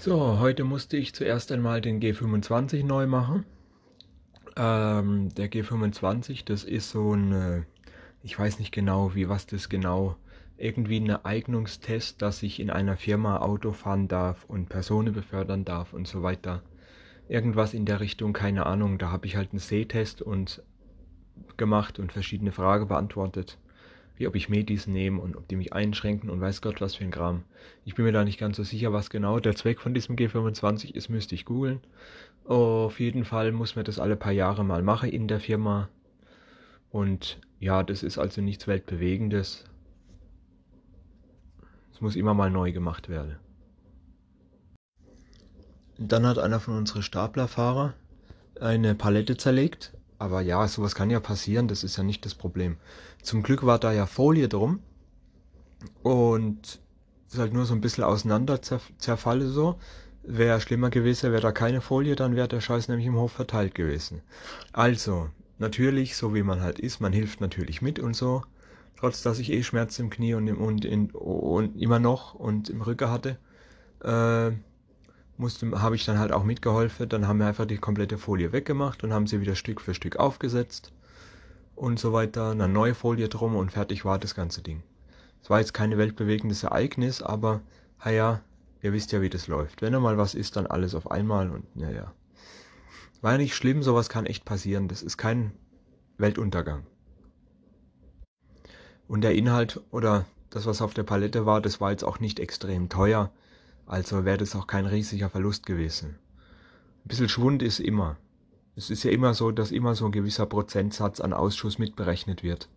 So, heute musste ich zuerst einmal den G25 neu machen. Ähm, der G25, das ist so ein, äh, ich weiß nicht genau, wie was das genau, irgendwie ein Eignungstest, dass ich in einer Firma Auto fahren darf und Personen befördern darf und so weiter. Irgendwas in der Richtung, keine Ahnung. Da habe ich halt einen Sehtest und gemacht und verschiedene Fragen beantwortet wie ob ich Medis nehme und ob die mich einschränken und weiß Gott was für ein Kram. Ich bin mir da nicht ganz so sicher, was genau der Zweck von diesem G25 ist, müsste ich googeln. Auf jeden Fall muss man das alle paar Jahre mal machen in der Firma. Und ja, das ist also nichts Weltbewegendes. Es muss immer mal neu gemacht werden. Dann hat einer von unseren Staplerfahrer eine Palette zerlegt aber ja, sowas kann ja passieren, das ist ja nicht das Problem. Zum Glück war da ja Folie drum und ist halt nur so ein bisschen auseinander zerfalle so. Wäre schlimmer gewesen, wäre da keine Folie, dann wäre der Scheiß nämlich im Hof verteilt gewesen. Also, natürlich, so wie man halt ist, man hilft natürlich mit und so. Trotz dass ich eh Schmerzen im Knie und, im, und, in, und immer noch und im Rücken hatte. Äh, musste, habe ich dann halt auch mitgeholfen. Dann haben wir einfach die komplette Folie weggemacht und haben sie wieder Stück für Stück aufgesetzt und so weiter. Eine neue Folie drum und fertig war das ganze Ding. Es war jetzt kein weltbewegendes Ereignis, aber naja, ihr wisst ja, wie das läuft. Wenn mal was ist, dann alles auf einmal und naja. War ja nicht schlimm, sowas kann echt passieren. Das ist kein Weltuntergang. Und der Inhalt oder das, was auf der Palette war, das war jetzt auch nicht extrem teuer. Also wäre das auch kein riesiger Verlust gewesen. Ein bisschen Schwund ist immer. Es ist ja immer so, dass immer so ein gewisser Prozentsatz an Ausschuss mitberechnet wird.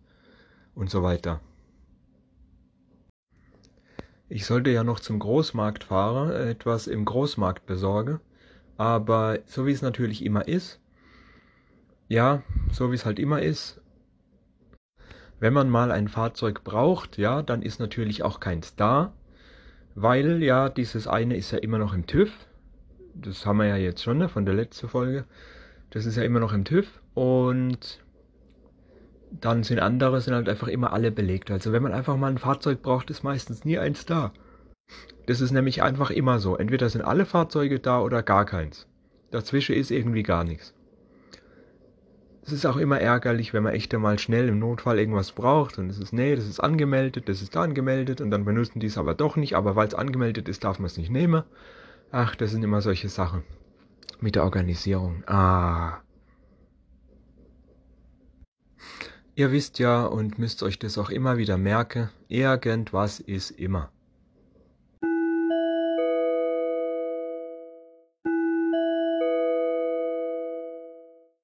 Und so weiter. Ich sollte ja noch zum Großmarkt fahren, etwas im Großmarkt besorgen. Aber so wie es natürlich immer ist, ja, so wie es halt immer ist, wenn man mal ein Fahrzeug braucht, ja, dann ist natürlich auch keins da. Weil ja, dieses eine ist ja immer noch im TÜV. Das haben wir ja jetzt schon ne, von der letzten Folge. Das ist ja immer noch im TÜV und dann sind andere, sind halt einfach immer alle belegt. Also wenn man einfach mal ein Fahrzeug braucht, ist meistens nie eins da. Das ist nämlich einfach immer so. Entweder sind alle Fahrzeuge da oder gar keins. Dazwischen ist irgendwie gar nichts. Es ist auch immer ärgerlich, wenn man echt einmal schnell im Notfall irgendwas braucht und es ist, nee, das ist angemeldet, das ist da angemeldet und dann benutzen die es aber doch nicht, aber weil es angemeldet ist, darf man es nicht nehmen. Ach, das sind immer solche Sachen. Mit der Organisierung. Ah. Ihr wisst ja und müsst euch das auch immer wieder merken, irgendwas ist immer.